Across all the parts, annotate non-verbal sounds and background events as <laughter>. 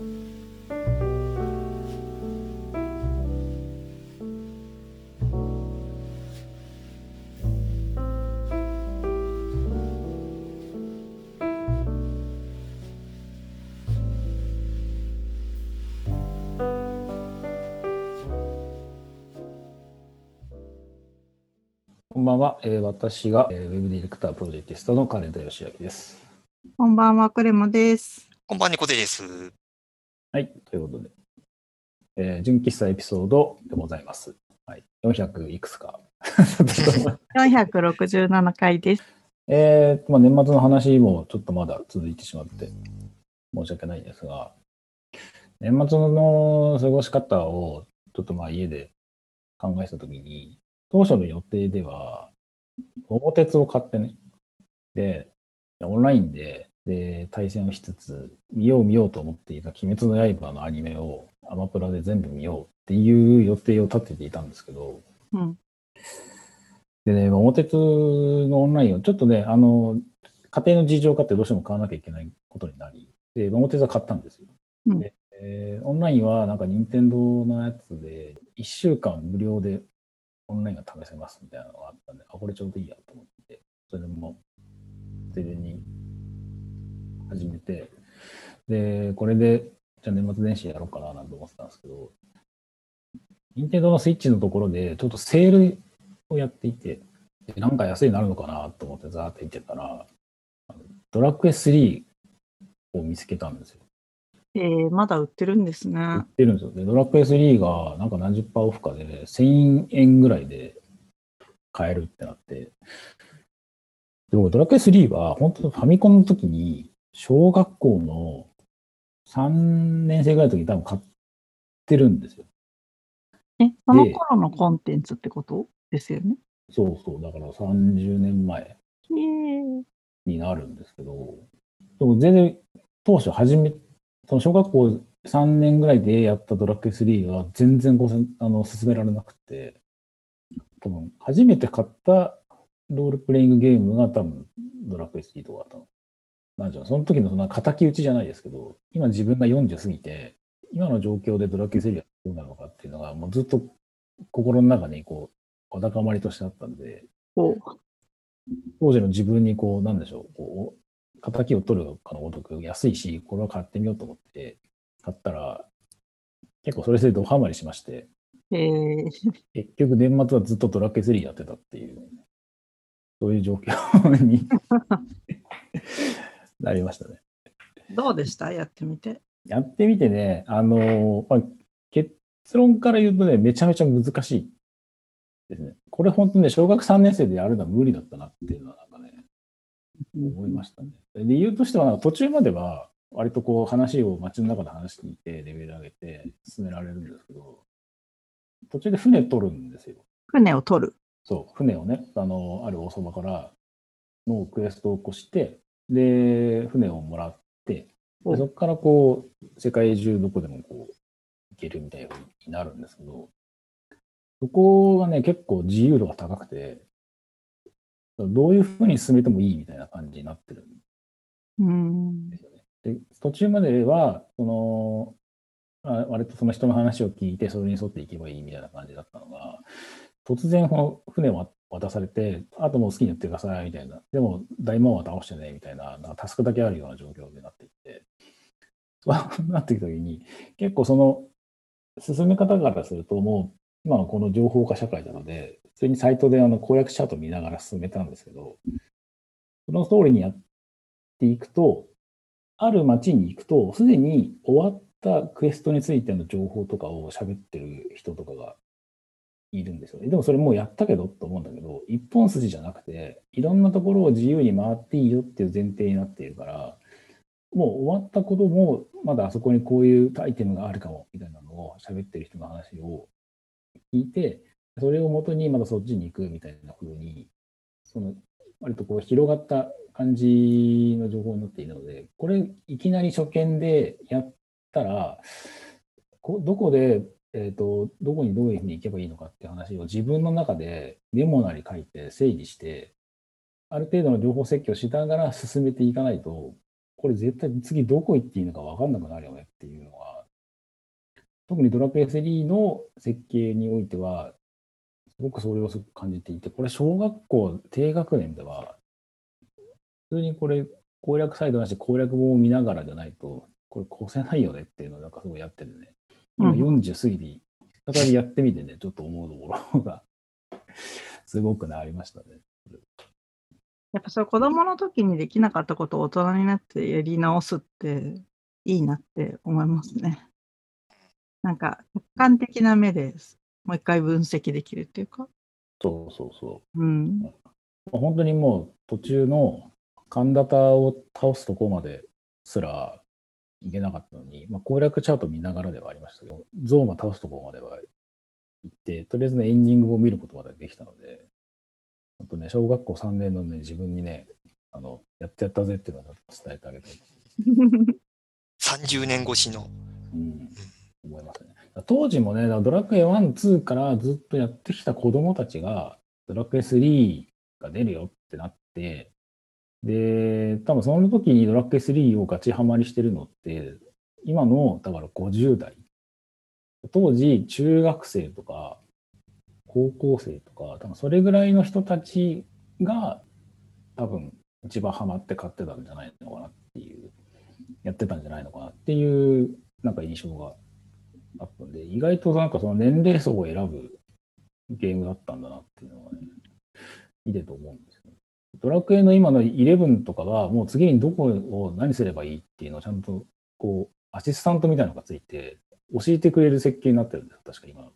こんばんは、えー私が、えーウェブディレクタープロジェクトの金田義明です。こんばんは、クレモです。こんばんは、ニコデです。はい、ということで、えー純喫茶エピソードでございます。はい、400いくつか。<laughs> 467回です。えーとまあ、年末の話もちょっとまだ続いてしまって申し訳ないんですが、年末の過ごし方をちょっとまあ家で考えたときに、当初の予定では、桃鉄を買ってね、で、オンラインでで対戦をしつつ、見よう見ようと思っていた鬼滅の刃のアニメをアマプラで全部見ようっていう予定を立てていたんですけど、うん。でね、桃鉄のオンラインをちょっとね、あの、家庭の事情があってどうしても買わなきゃいけないことになり、で、桃鉄は買ったんですよ。うんでえーオンラインはなんか任天堂のやつで、1週間無料でオンラインが試せますみたいなのがあったんで、あ、これちょうどいいやと思って、それでもう、ついでに始めて、で、これで、じゃあ年末年始やろうかななんて思ってたんですけど、任天堂のスイッチのところで、ちょっとセールをやっていて、でなんか安いなるのかなと思ってザーって見てたら、ドラクエ3を見つけたんですよ。えー、まだ売ってるんです売っね。てるんですよ。で、ドラクエ3がなんか何十パーオフかで、1000円ぐらいで買えるってなって、で僕、ドラクエ3は本当にファミコンの時に、小学校の3年生ぐらいの時に多分買ってるんですよ。え、その頃のコンテンツってことですよね？そうそう。だから30年前。えー、になるんですけど、でも全然当初初め、その小学校3年ぐらいでやったドラクエ3が全然ごせんあの進められなくて、多分初めて買ったロールプレイングゲームが多分ドラクエ3とかだったの。なんじゃその時のそんな敵討ちじゃないですけど、今自分が40過ぎて、今の状況でドラクエ3がどうなのかっていうのがもうずっと心の中にこう、わだかまりとしてあったんで、お。当時の自分にこう、なんでしょう、こう、仇を取るかのごとく安いし、これは買ってみようと思って、買ったら、結構それでドハマりしまして、えー、結局年末はずっとドラクエ3やってたっていう、そういう状況に <laughs> なりましたね。どうでした？やってみて。やってみてね、あのまあ、結論から言うとね、めちゃめちゃ難しいですね。これ本当ね、小学3年生でやるのは無理だったなっていうのはなんかね、思いましたね。理由としては、途中までは、割とこう話を街の中で話していて、レベル上げて進められるんですけど、途中で船取るんですよ。船を取る。そう、船をね、あの、ある大そばからのクエストを起こして、で、船をもらって、でおそこからこう、世界中どこでもこう、行けるみたいになるんですけど、そこがね、結構自由度が高くて、どういうふうに進めてもいいみたいな感じになってるん。ですよね。で、途中までは、その、あ割とその人の話を聞いて、それに沿っていけばいいみたいな感じだったのが、突然、この船を渡されて、あともう好きにやってください、みたいな。でも、大魔王は倒してね、みたいな、なんかタスクだけあるような状況になっていって、そ <laughs> うなってきたときに、結構その、進め方からすると、もう、今のこの情報化社会なので、普通にサイトであの公約チャート見ながら進めたんですけど、その通りにやっていくと、ある街に行くと、すでに終わったクエストについての情報とかを喋ってる人とかがいるんですよね。でもそれもうやったけどと思うんだけど、一本筋じゃなくて、いろんなところを自由に回っていいよっていう前提になっているから、もう終わったことも、まだあそこにこういうアイテムがあるかもみたいなのを喋ってる人の話を聞いて、それをもとにまたそっちに行くみたいな風に、その割とこう広がった感じの情報になっているので、これいきなり初見でやったら、どこで、えーと、どこにどういうふうに行けばいいのかって話を自分の中でメモなり書いて整理して、ある程度の情報設計をしながら進めていかないと、これ絶対次どこ行っていいのか分かんなくなるよねっていうのは、特にドラクエ3の設計においては、すごくそれをすごく感じていて、これ小学校低学年では、普通にこれ攻略サイトなし攻略本を見ながらじゃないと、これ越せないよねっていうのをなんかすごいやってるね。今40過ぎて、再びやってみてね、ちょっと思うところがすごくね、ありましたね。やっぱそれ子供の時にできなかったことを大人になってやり直すっていいなって思いますね。なんか客観的な目でもう一回分析できるっていうか。そうそうそう。うん。本当にもう途中のカンダタを倒すとこまですらいけなかったのに、まあ、攻略チャート見ながらではありましたけど、ゾーマ倒すとこまでは行って、とりあえずね、エンディングを見ることまでできたので、あとね、小学校3年のね、自分にね、あの、やってやったぜっていうのを伝えてあげたい。<laughs> 30年越しの。うん、思いますね。当時もね、ドラクエ1、2からずっとやってきた子供たちが、ドラクエ3が出るよってなって、で、多分その時にドラクエ3をガチハマりしてるのって、今の、だから50代。当時、中学生とか、高校生とか、多分それぐらいの人たちが、多分一番ハマって買ってたんじゃないのかなっていう、やってたんじゃないのかなっていう、なんか印象があったんで、意外となんかその年齢層を選ぶゲームだったんだなっていうのはね、見てと思うんで。ドラクエの今の11とかは、もう次にどこを何すればいいっていうのをちゃんと、こう、アシスタントみたいなのがついて、教えてくれる設計になってるんですよ、確か今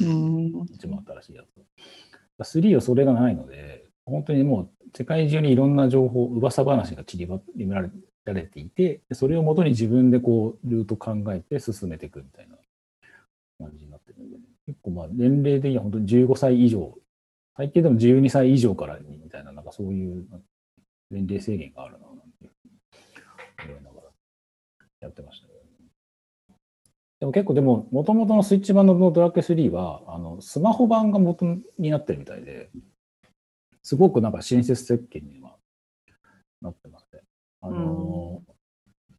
うん。一番新しいやつ。3はそれがないので、本当にもう世界中にいろんな情報、噂話が散りばられられていて、それをもとに自分でこう、ルート考えて進めていくみたいな感じになってるんで、結構まあ年齢的には本当に15歳以上、最低でも12歳以上からにみたいな、なんかそういう年齢制限があるな、なんて思いながらやってましたね。でも結構でも、もともとのスイッチ版のドラクエ3は、あの、スマホ版が元になってるみたいで、すごくなんか親切設計にはなってますね。あの、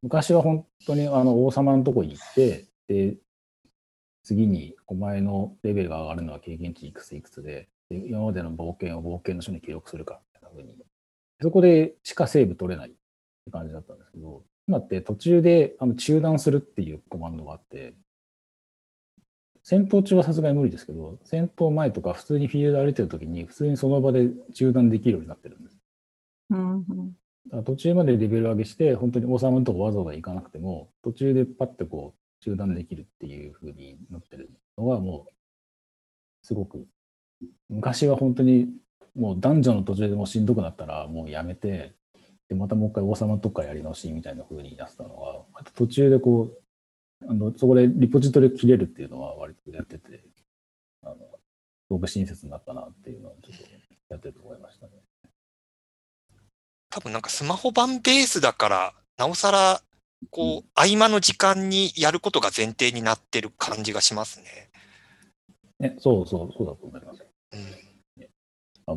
昔は本当にあの王様のとこに行って、で、次にお前のレベルが上がるのは経験値いくついくつ、で今までの冒険を冒険の書に記録するかみたいな風に、そこでしかセーブ取れないって感じだったんですけど、今って途中であの中断するっていうコマンドがあって、戦闘中はさすがに無理ですけど、戦闘前とか普通にフィールド歩いてる時に普通にその場で中断できるようになってるんです。うん。途中までレベル上げして、本当に王様のとこわざわざ行かなくても、途中でパッてこう中断できるっていう風になってるのがもう、すごく、昔は本当にもう男女の途中でもうしんどくなったらもうやめて、で、またもう一回王様のとこからやり直しみたいな風になってたのが、また途中でこう、あの、そこでリポジトリを切れるっていうのは割とやってて、あの、すごく親切になったなっていうのはちょっとやってると思いましたね。多分なんかスマホ版ベースだから、なおさら、こう、合間の時間にやることが前提になってる感じがしますね。ね、そうそう、そうだと思います。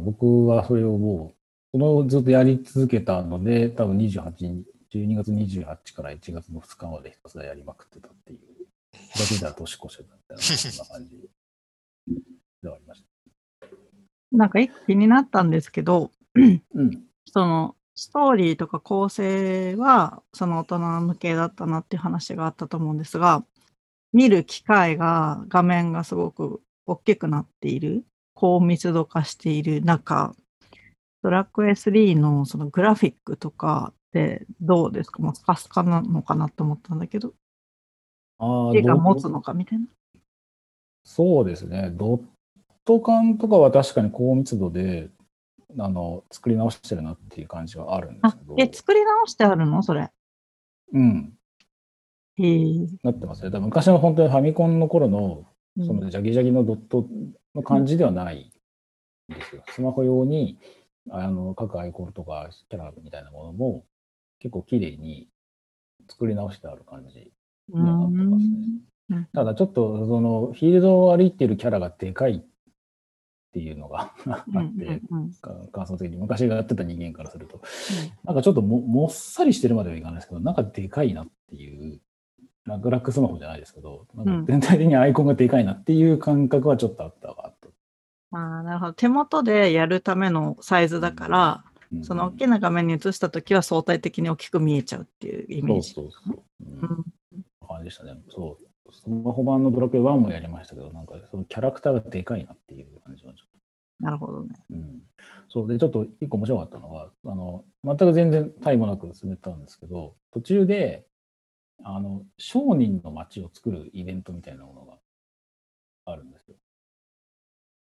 僕はそれをもう、そのずっとやり続けたので、多分28日、12月28から1月の2日までひたすらやりまくってたっていう、気がついたら年越してたみたいな、んな感じではありました。なんか一気になったんですけど、うん。そのストーリーとか構成はその大人向けだったなっていう話があったと思うんですが、見る機会が画面がすごく大きくなっている、高密度化している中、ドラクエ3のそのグラフィックとかってどうですか？もうスカスカなのかなと思ったんだけど、ああ、絵が持つのかみたいな。そうですね。ドット感とかは確かに高密度で、あの、作り直してるなっていう感じはあるんですあけど、、え、作り直してあるの？それ。うん、へえ。なってますね。だ昔の本当にファミコンの頃のうんそのジャギジャギのドットの感じではないんですよ。スマホ用にあの各アイコンとかキャラみたいなものも結構綺麗に作り直してある感じうにはなってますね。ん。ただちょっとそのフィールドを歩いているキャラがでかいっていうのが <laughs> あうんって、感想的に。昔がやってた人間からすると、なんかちょっとももっさりしてるまではいかないですけど、なんかでかいなっていう、楽々スマホじゃないですけど、なんか全体的にアイコンがでかいなっていう感覚はちょっとあったわと。ああ、なるほど。手元でやるためのサイズだから、うんその大きな画面に映したときは相対的に大きく見えちゃうっていうイメージ。そうそうそう。うんうん感じでしたね。そう。スマホ版のドラクエ1もやりましたけど、なんかそのキャラクターがでかいなっていう感じはちょっと。なるほどね。うん。そうで、ちょっと一個面白かったのは、あの、全く全然タイもなく進めたんですけど、途中で、あの、商人の街を作るイベントみたいなものがあるんですよ。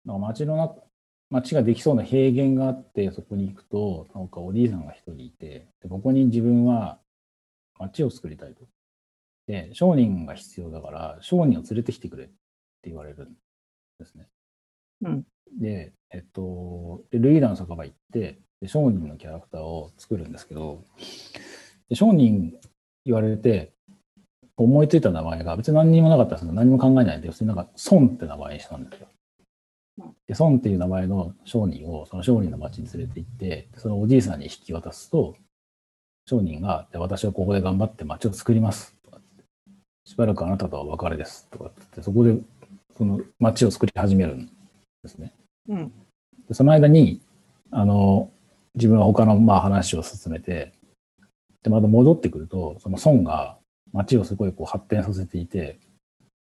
なんか街の中、街ができそうな平原があって、そこに行くと、なんかおじいさんが一人いて、でここに自分は街を作りたいと。で、商人が必要だから、商人を連れてきてくれって言われるんですね。うんで、えっと、でルイーダの酒場行ってで、商人のキャラクターを作るんですけど、で商人言われて、思いついた名前が別に何にもなかったんですけど、何も考えないで、普通になんか、孫って名前にしたんですよ。で、孫っていう名前の商人を、その商人の町に連れて行って、そのおじいさんに引き渡すと、商人が、で私はここで頑張って町を作ります。とかしばらくあなたとはお別れです。とかって言って、そこで、その町を作り始めるんですね。うん。でその間に、あの、自分は他のまあ話を進めて、で、また戻ってくると、その孫が街をすごいこう発展させていて、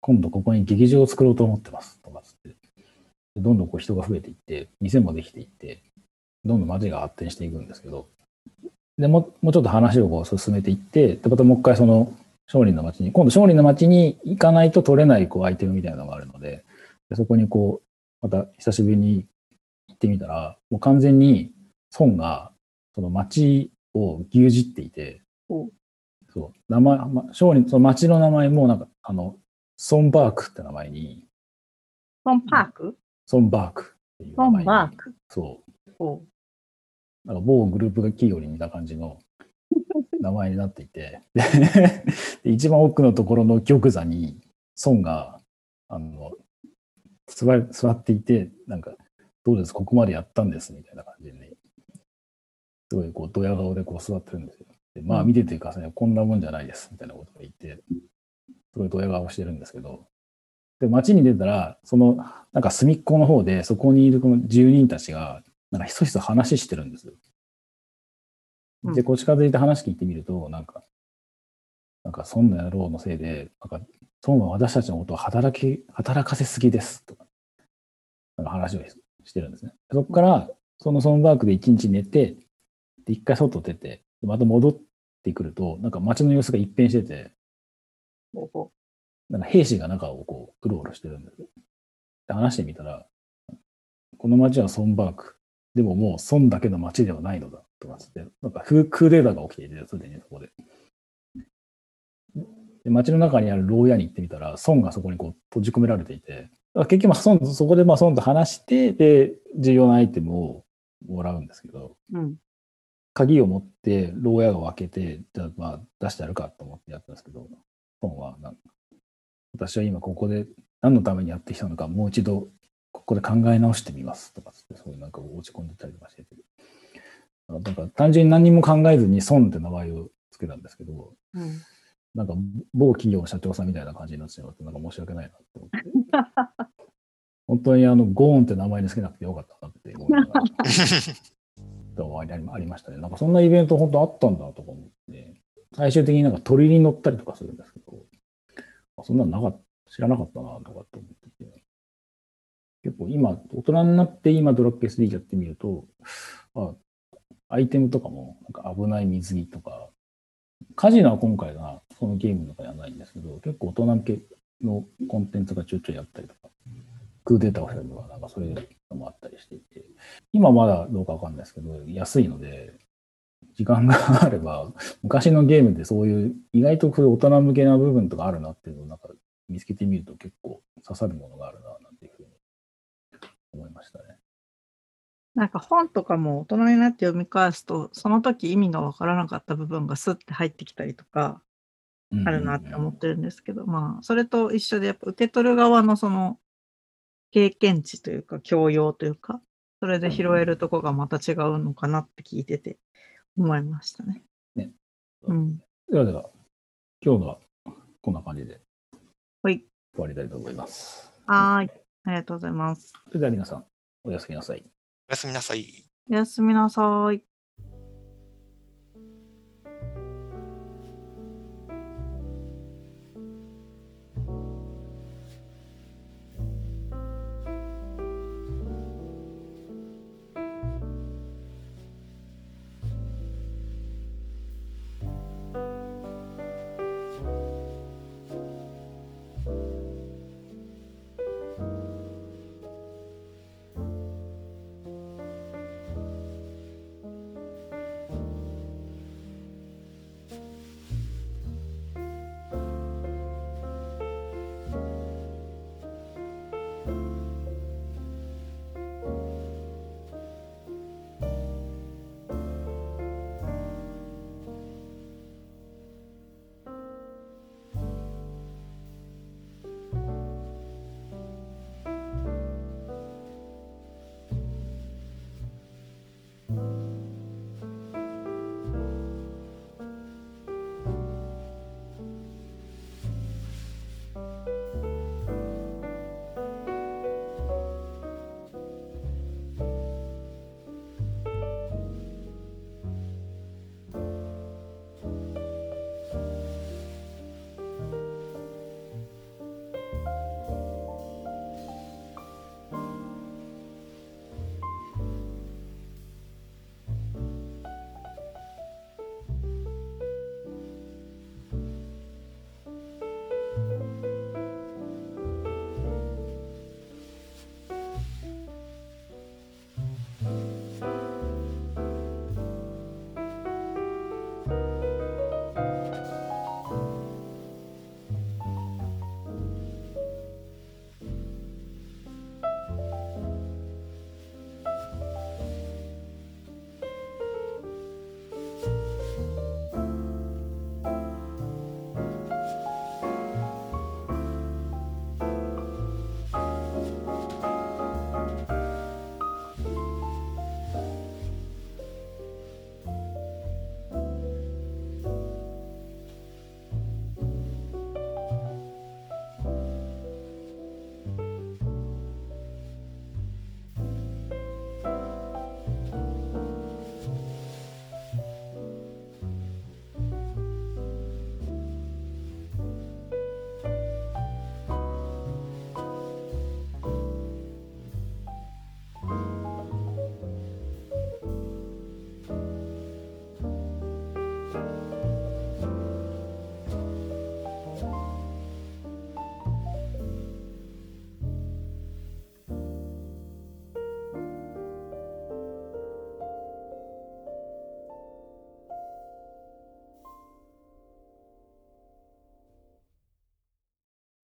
今度ここに劇場を作ろうと思ってます。とかつって、どんどんこう人が増えていって、店もできていって、どんどん街が発展していくんですけど、でもうもうちょっと話をこう進めていって、でまたもう一回その商人の街に、今度商人の街に行かないと取れないこうアイテムみたいなのがあるので、でそこにこう、また久しぶりに行ってみたら、もう完全に孫がその町を牛耳っていて、そう、名前、ま、商人、その町の名前もなんか、あの、ソンバークって名前に、ソンパーク？ソンバークっていうソン名前に、バーク？そう、おなんか某グループが企業に似た感じの <laughs> 名前になっていて、一番奥のところの玉座に孫が、あの、座り座っていて、なんか、どうです？ここまでやったんです？みたいな感じでね、すごいこう、ドヤ顔でこう座ってるんですよ。でまあ見ててくださいね、こんなもんじゃないですみたいなことを言って、すごいドヤ顔してるんですけど、で、街に出たら、その、なんか隅っこの方で、そこにいるこの住人たちが、なんかひそひそ話してるんですよ。で、こう近づいて話聞いてみると、なんか、なんか、そんな野郎のせいで、なんか、孫は私たちのことを働き、働かせすぎです、とか、なんか話をしてるんですね。そこから、そのソンバークで一日寝て、で、一回外出て、でまた戻ってくると、なんか街の様子が一変してて、なんか兵士が中をこう、うろうろしてるんですよ。で、話してみたら、この街はソンバーク。でももう孫だけの街ではないのだ。とかつって、なんかククーデターが起きていて、すでにそこで。で街の中にある牢屋に行ってみたら、孫がそこにこう閉じ込められていて、結局まあ孫、そこでまあ孫と話して、で、重要なアイテムをもらうんですけど、うん。鍵を持って牢屋を開けて、じゃあまあ出してやるかと思ってやったんですけど、孫はなんか、私は今ここで何のためにやってきたのか、もう一度ここで考え直してみますとかつって、そういうなんか落ち込んでたりとかしてて。なんか単純に何にも考えずに孫って名前をつけたんですけど、うん。なんか某企業の社長さんみたいな感じになってしまって、なんか申し訳ないなって思って。<laughs> 本当にあの、ゴーンって名前につけなくてよかったなって思いながら。<laughs> <laughs> とありありましたね。なんかそんなイベント本当あったんだとか思って、最終的になんか鳥に乗ったりとかするんですけど、そんなのなかった、知らなかったなとかって思ってて。結構今、大人になって今ドラッグ SD やってみると、あアイテムとかもなんか危ない水着とか、カジノは今回はそのゲームの中にはないんですけど、結構大人向けのコンテンツがちょいちょいやったりとか、クーデーターをしたりとか、なんかそれもあったりしていて、今まだどうかわかんないですけど、安いので、時間があれば、昔のゲームでそういう、意外とそういう大人向けな部分とかあるなっていうのをなんか見つけてみると結構刺さるものがあるな、なんていうふうに思いましたね。なんか本とかも大人になって読み返すと、その時意味がわからなかった部分がスッて入ってきたりとか、あるなって思ってるんですけど、まあ、それと一緒で、やっぱ受け取る側のその経験値というか、教養というか、それで拾えるとこがまた違うのかなって聞いてて思いましたね。ね。うん。ではでは、今日のはこんな感じではい。終わりたいと思います。はーい。ありがとうございます。それでは皆さん、おやすみなさい。おやすみなさい。おやすみなさい。